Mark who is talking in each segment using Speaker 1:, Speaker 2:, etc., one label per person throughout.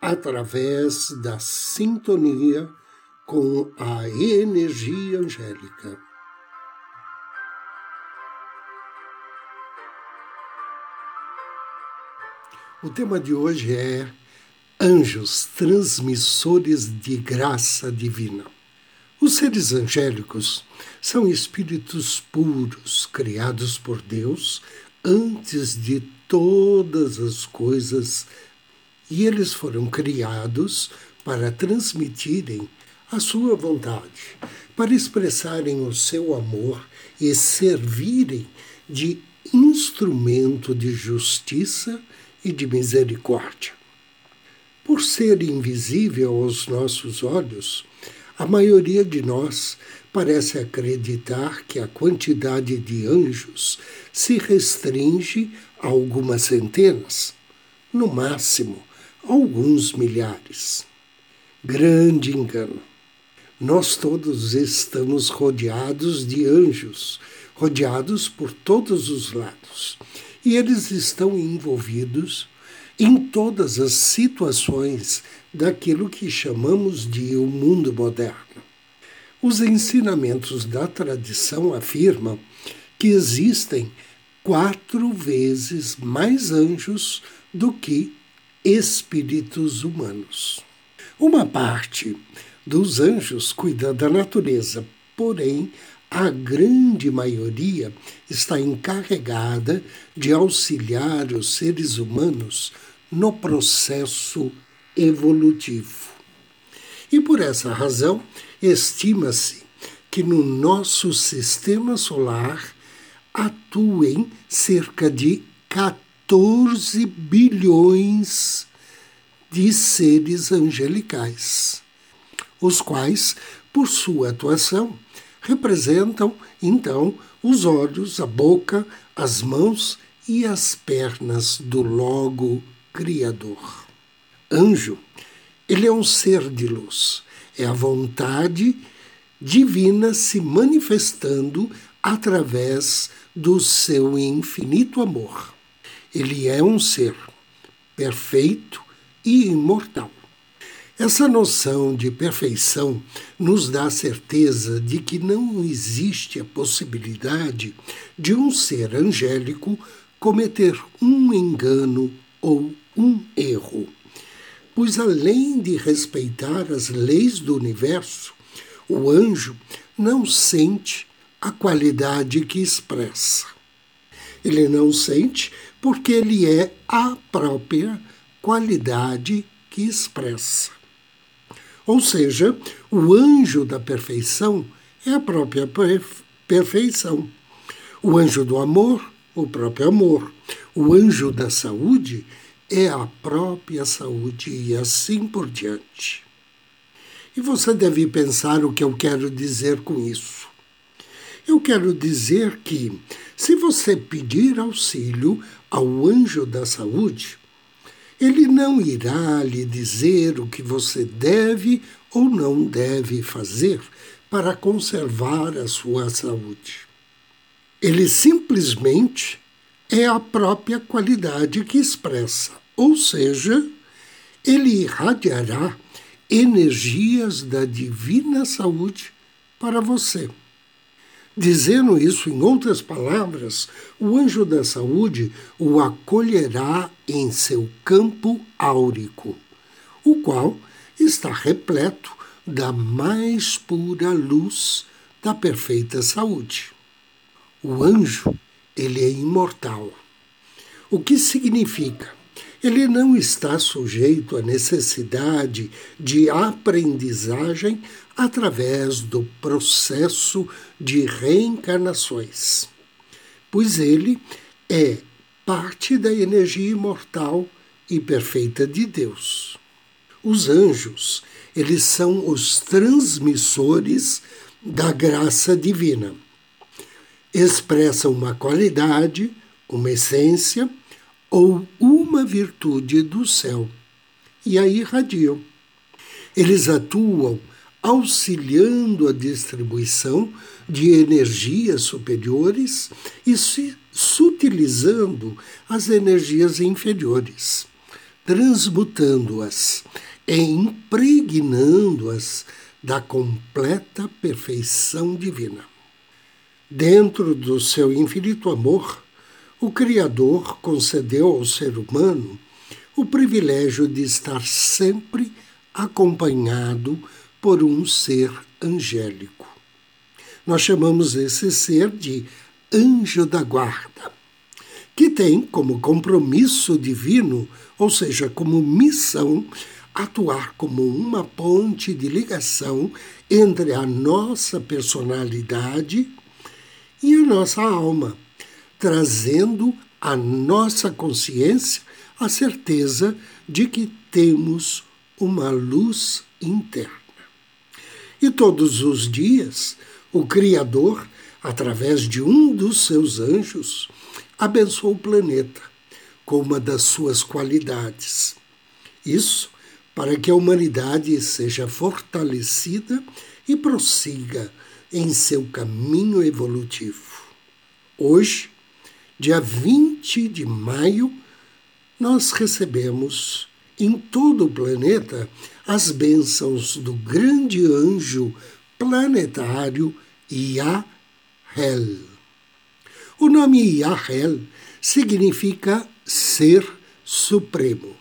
Speaker 1: através da sintonia com a energia angélica. O tema de hoje é Anjos transmissores de graça divina. Os seres angélicos são espíritos puros criados por Deus antes de todas as coisas e eles foram criados para transmitirem a sua vontade, para expressarem o seu amor e servirem de instrumento de justiça e de misericórdia. Por ser invisível aos nossos olhos, a maioria de nós parece acreditar que a quantidade de anjos se restringe a algumas centenas, no máximo alguns milhares. Grande engano. Nós todos estamos rodeados de anjos, rodeados por todos os lados. E eles estão envolvidos em todas as situações daquilo que chamamos de o um mundo moderno. Os ensinamentos da tradição afirmam que existem quatro vezes mais anjos do que espíritos humanos. Uma parte dos anjos cuida da natureza, porém, a grande maioria está encarregada de auxiliar os seres humanos no processo evolutivo. E por essa razão, estima-se que no nosso sistema solar atuem cerca de 14 14 bilhões de seres angelicais, os quais, por sua atuação, representam então os olhos, a boca, as mãos e as pernas do Logo Criador. Anjo, ele é um ser de luz, é a vontade divina se manifestando através do seu infinito amor. Ele é um ser perfeito e imortal. Essa noção de perfeição nos dá a certeza de que não existe a possibilidade de um ser angélico cometer um engano ou um erro. Pois, além de respeitar as leis do universo, o anjo não sente a qualidade que expressa. Ele não sente porque ele é a própria qualidade que expressa. Ou seja, o anjo da perfeição é a própria perfeição. O anjo do amor, o próprio amor. O anjo da saúde é a própria saúde e assim por diante. E você deve pensar o que eu quero dizer com isso. Eu quero dizer que, se você pedir auxílio ao anjo da saúde, ele não irá lhe dizer o que você deve ou não deve fazer para conservar a sua saúde. Ele simplesmente é a própria qualidade que expressa, ou seja, ele irradiará energias da divina saúde para você. Dizendo isso em outras palavras, o anjo da saúde o acolherá em seu campo áurico, o qual está repleto da mais pura luz da perfeita saúde. O anjo, ele é imortal. O que significa? Ele não está sujeito à necessidade de aprendizagem através do processo de reencarnações, pois ele é parte da energia imortal e perfeita de Deus. Os anjos, eles são os transmissores da graça divina. Expressam uma qualidade, uma essência ou uma virtude do céu. E aí irradiam. Eles atuam auxiliando a distribuição de energias superiores e se sutilizando as energias inferiores, transmutando-as e impregnando-as da completa perfeição divina. Dentro do seu infinito amor, o Criador concedeu ao ser humano o privilégio de estar sempre acompanhado por um ser angélico. Nós chamamos esse ser de anjo da guarda, que tem como compromisso divino, ou seja, como missão, atuar como uma ponte de ligação entre a nossa personalidade e a nossa alma, trazendo à nossa consciência a certeza de que temos uma luz interna. E todos os dias, o Criador, através de um dos seus anjos, abençoa o planeta com uma das suas qualidades. Isso para que a humanidade seja fortalecida e prossiga em seu caminho evolutivo. Hoje, dia 20 de maio, nós recebemos em todo o planeta as bênçãos do grande anjo planetário Yahel. O nome Yahel significa ser supremo.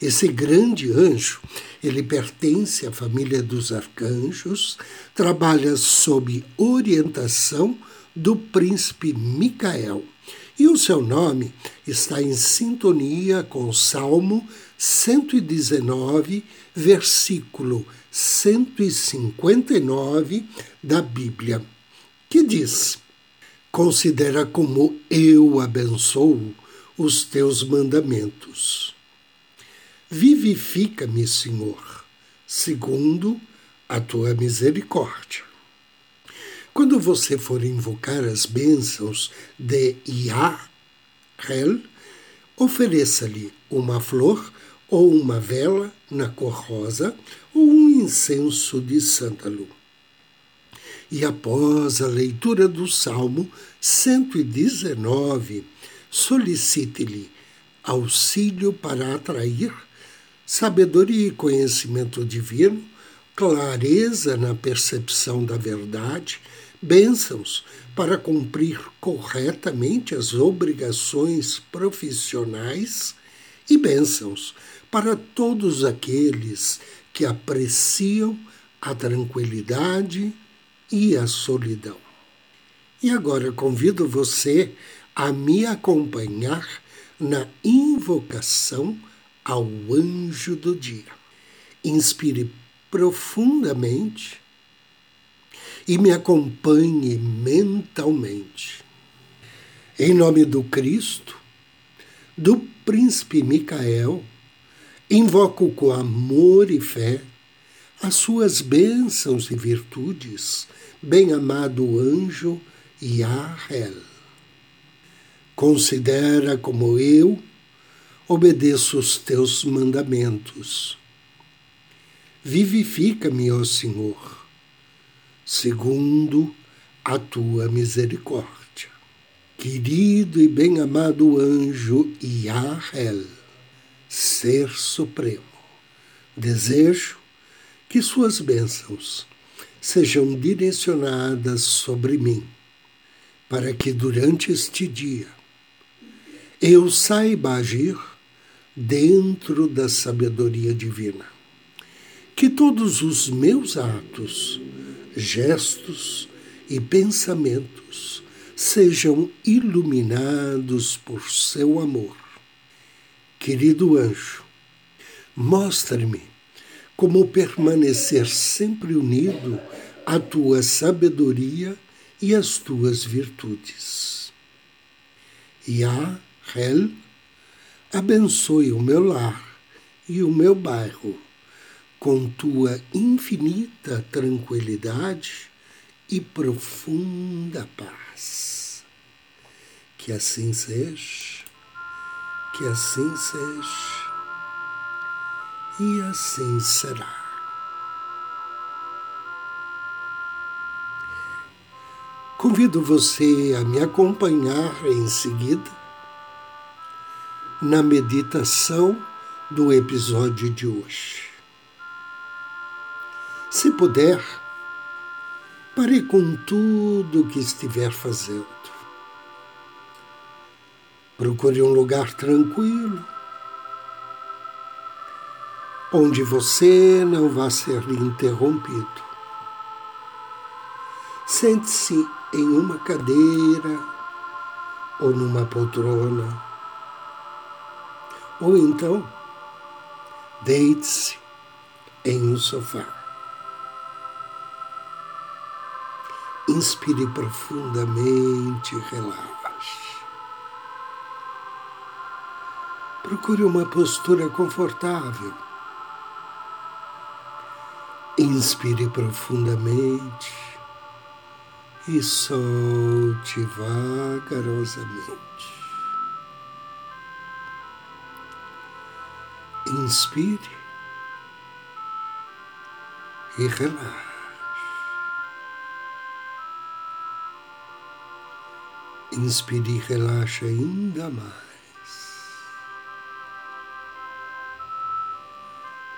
Speaker 1: Esse grande anjo, ele pertence à família dos arcanjos, trabalha sob orientação do príncipe Micael. E o seu nome está em sintonia com o Salmo 119, versículo 159 da Bíblia, que diz: Considera como eu abençoo os teus mandamentos. Vivifica-me, Senhor, segundo a tua misericórdia. Quando você for invocar as bênçãos de Yahel, ofereça-lhe uma flor ou uma vela na cor rosa ou um incenso de sândalo. E após a leitura do Salmo 119, solicite-lhe auxílio para atrair sabedoria e conhecimento divino, clareza na percepção da verdade, bênçãos para cumprir corretamente as obrigações profissionais e bênçãos para todos aqueles que apreciam a tranquilidade e a solidão. E agora convido você a me acompanhar na invocação ao anjo do dia. Inspire profundamente e me acompanhe mentalmente. Em nome do Cristo, do príncipe Micael, invoco com amor e fé as suas bênçãos e virtudes, bem-amado anjo Yahel. Considera como eu obedeço os teus mandamentos. Vivifica-me, ó Senhor, segundo a tua misericórdia. Querido e bem-amado anjo Yahel, Ser Supremo, desejo que suas bênçãos sejam direcionadas sobre mim, para que durante este dia eu saiba agir dentro da sabedoria divina. Que todos os meus atos, gestos e pensamentos sejam iluminados por seu amor. Querido anjo, mostre-me como permanecer sempre unido à tua sabedoria e às tuas virtudes. Yah, Hel, abençoe o meu lar e o meu bairro com tua infinita tranquilidade e profunda paz. Que assim seja, que assim seja, e assim será. Convido você a me acompanhar em seguida na meditação do episódio de hoje. Se puder, pare com tudo o que estiver fazendo. Procure um lugar tranquilo, onde você não vá ser interrompido. Sente-se em uma cadeira ou numa poltrona. Ou então, deite-se em um sofá. Inspire profundamente relaxe. Procure uma postura confortável. Inspire profundamente e solte vagarosamente. Inspire e relaxe. Inspire e relaxe ainda mais.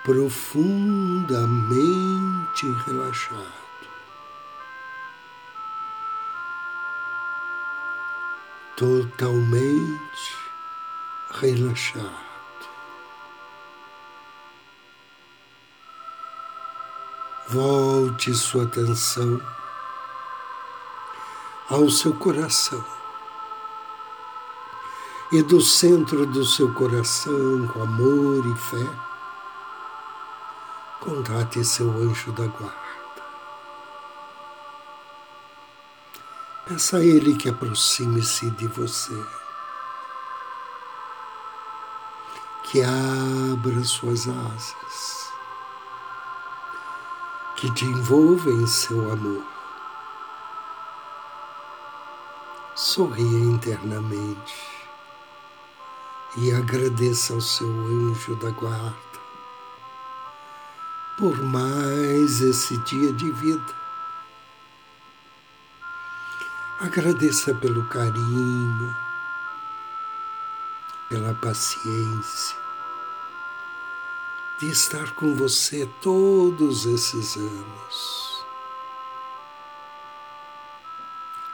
Speaker 1: Profundamente relaxado. Totalmente relaxado. Volte sua atenção ao seu coração e do centro do seu coração, com amor e fé, contate seu anjo da guarda. Peça a ele que aproxime-se de você, que abra suas asas, que te envolva em seu amor. Sorria internamente e agradeça ao seu anjo da guarda por mais esse dia de vida. Agradeça pelo carinho, pela paciência de estar com você todos esses anos,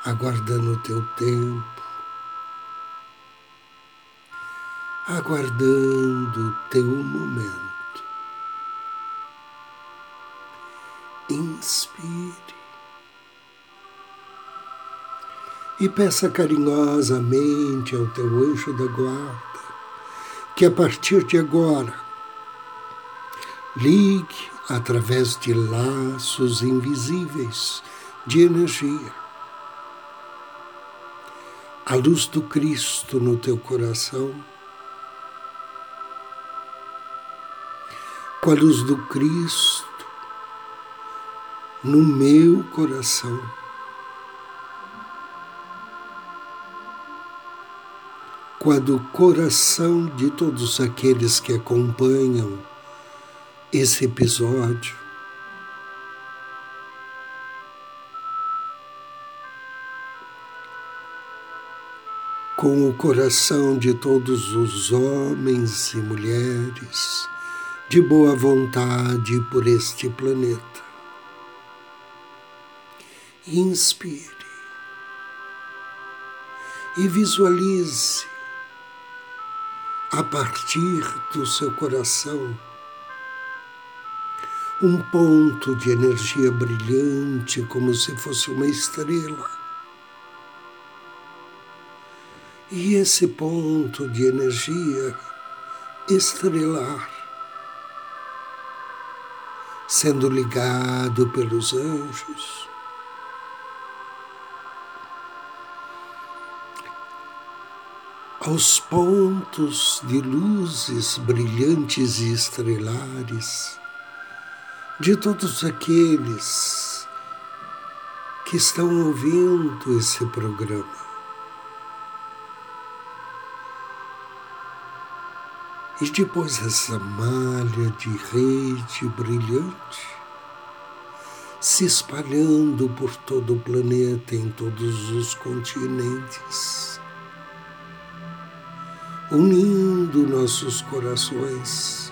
Speaker 1: aguardando o teu tempo aguardando o teu momento. Inspire. E peça carinhosamente ao teu anjo da guarda que a partir de agora ligue através de laços invisíveis de energia. A luz do Cristo no teu coração. Com a luz do Cristo no meu coração. Com a do coração de todos aqueles que acompanham esse episódio. Com o coração de todos os homens e mulheres de boa vontade por este planeta. Inspire e visualize a partir do seu coração um ponto de energia brilhante, como se fosse uma estrela. E esse ponto de energia estrelar sendo ligado pelos anjos. Aos pontos de luzes brilhantes e estrelares de todos aqueles que estão ouvindo esse programa. E depois essa malha de rede brilhante se espalhando por todo o planeta, em todos os continentes, unindo nossos corações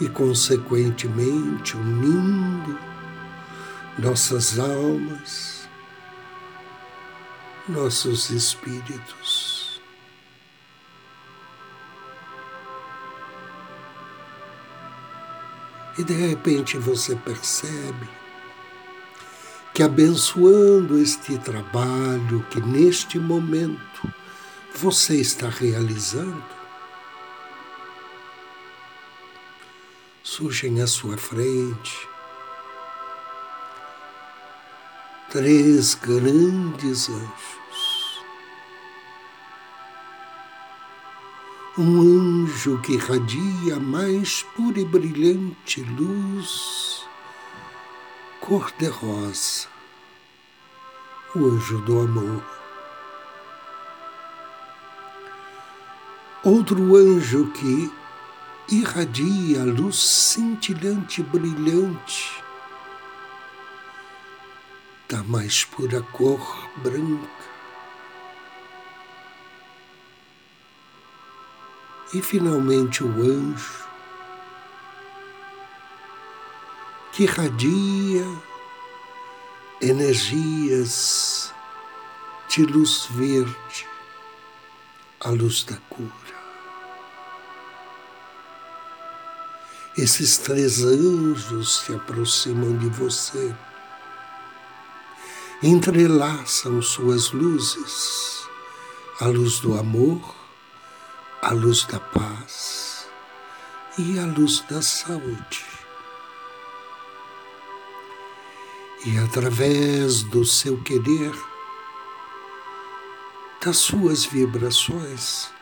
Speaker 1: e, consequentemente, unindo nossas almas, nossos espíritos. E de repente você percebe que abençoando este trabalho que neste momento você está realizando, surgem à sua frente três grandes anjos. um anjo que irradia a mais pura e brilhante luz cor-de-rosa, o anjo do amor. Outro anjo que irradia luz cintilante brilhante da mais pura cor branca e finalmente o anjo que irradia energias de luz verde, a luz da cura. Esses três anjos se aproximam de você, entrelaçam suas luzes, a luz do amor, a luz da paz e a luz da saúde. E através do seu querer, das suas vibrações,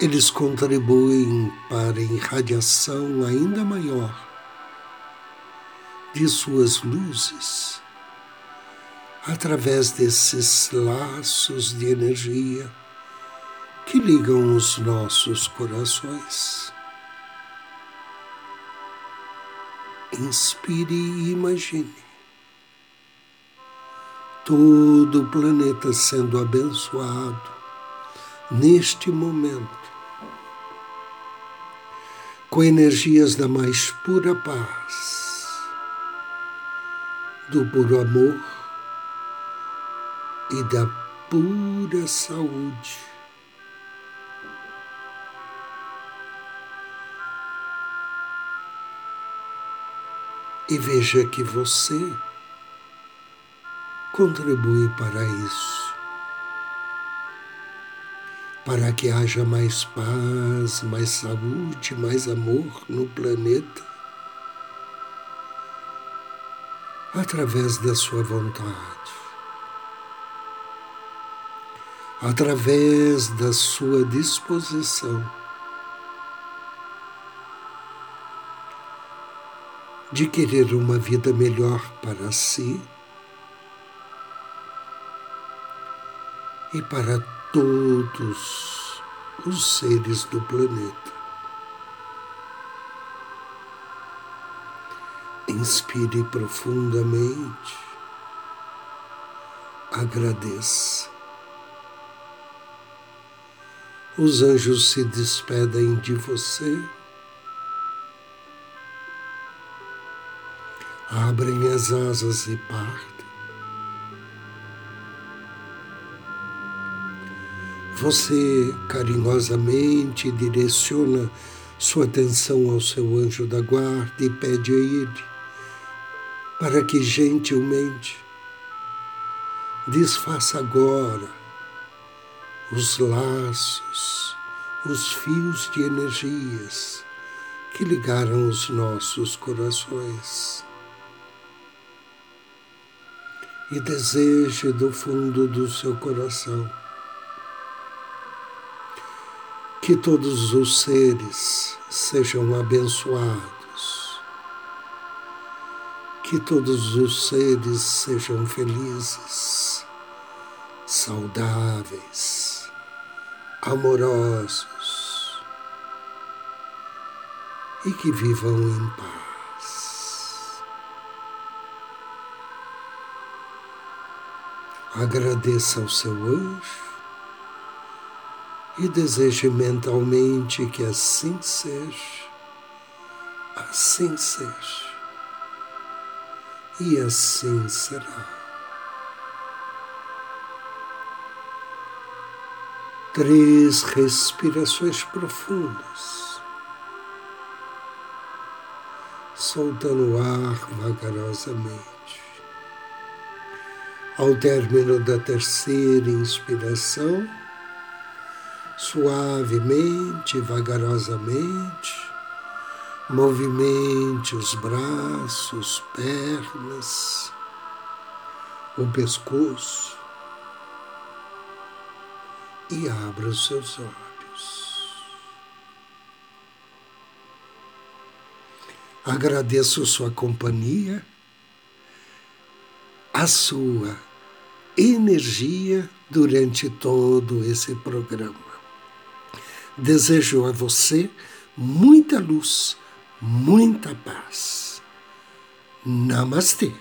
Speaker 1: eles contribuem para a irradiação ainda maior de suas luzes através desses laços de energia que ligam os nossos corações. Inspire e imagine todo o planeta sendo abençoado neste momento com energias da mais pura paz, do puro amor e da pura saúde. e veja que você contribui para isso. Para que haja mais paz, mais saúde, mais amor no planeta, através da sua vontade, através da sua disposição. De querer uma vida melhor para si e para todos os seres do planeta. Inspire profundamente, agradeça. Os anjos se despedem de você. abrem as asas e partem. Você carinhosamente direciona sua atenção ao seu anjo da guarda e pede a ele para que gentilmente desfaça agora os laços, os fios de energias que ligaram os nossos corações. E deseje do fundo do seu coração Que todos os seres sejam abençoados. Que todos os seres sejam felizes, saudáveis, amorosos e que vivam em paz. Agradeça ao seu anjo e deseje mentalmente que assim seja, assim seja, e assim será. Três respirações profundas, soltando o ar vagarosamente. Ao término da terceira inspiração, suavemente, vagarosamente, movimente os braços, pernas, o pescoço e abra os seus olhos. Agradeço sua companhia, a sua energia durante todo esse programa. Desejo a você muita luz, muita paz. Namastê.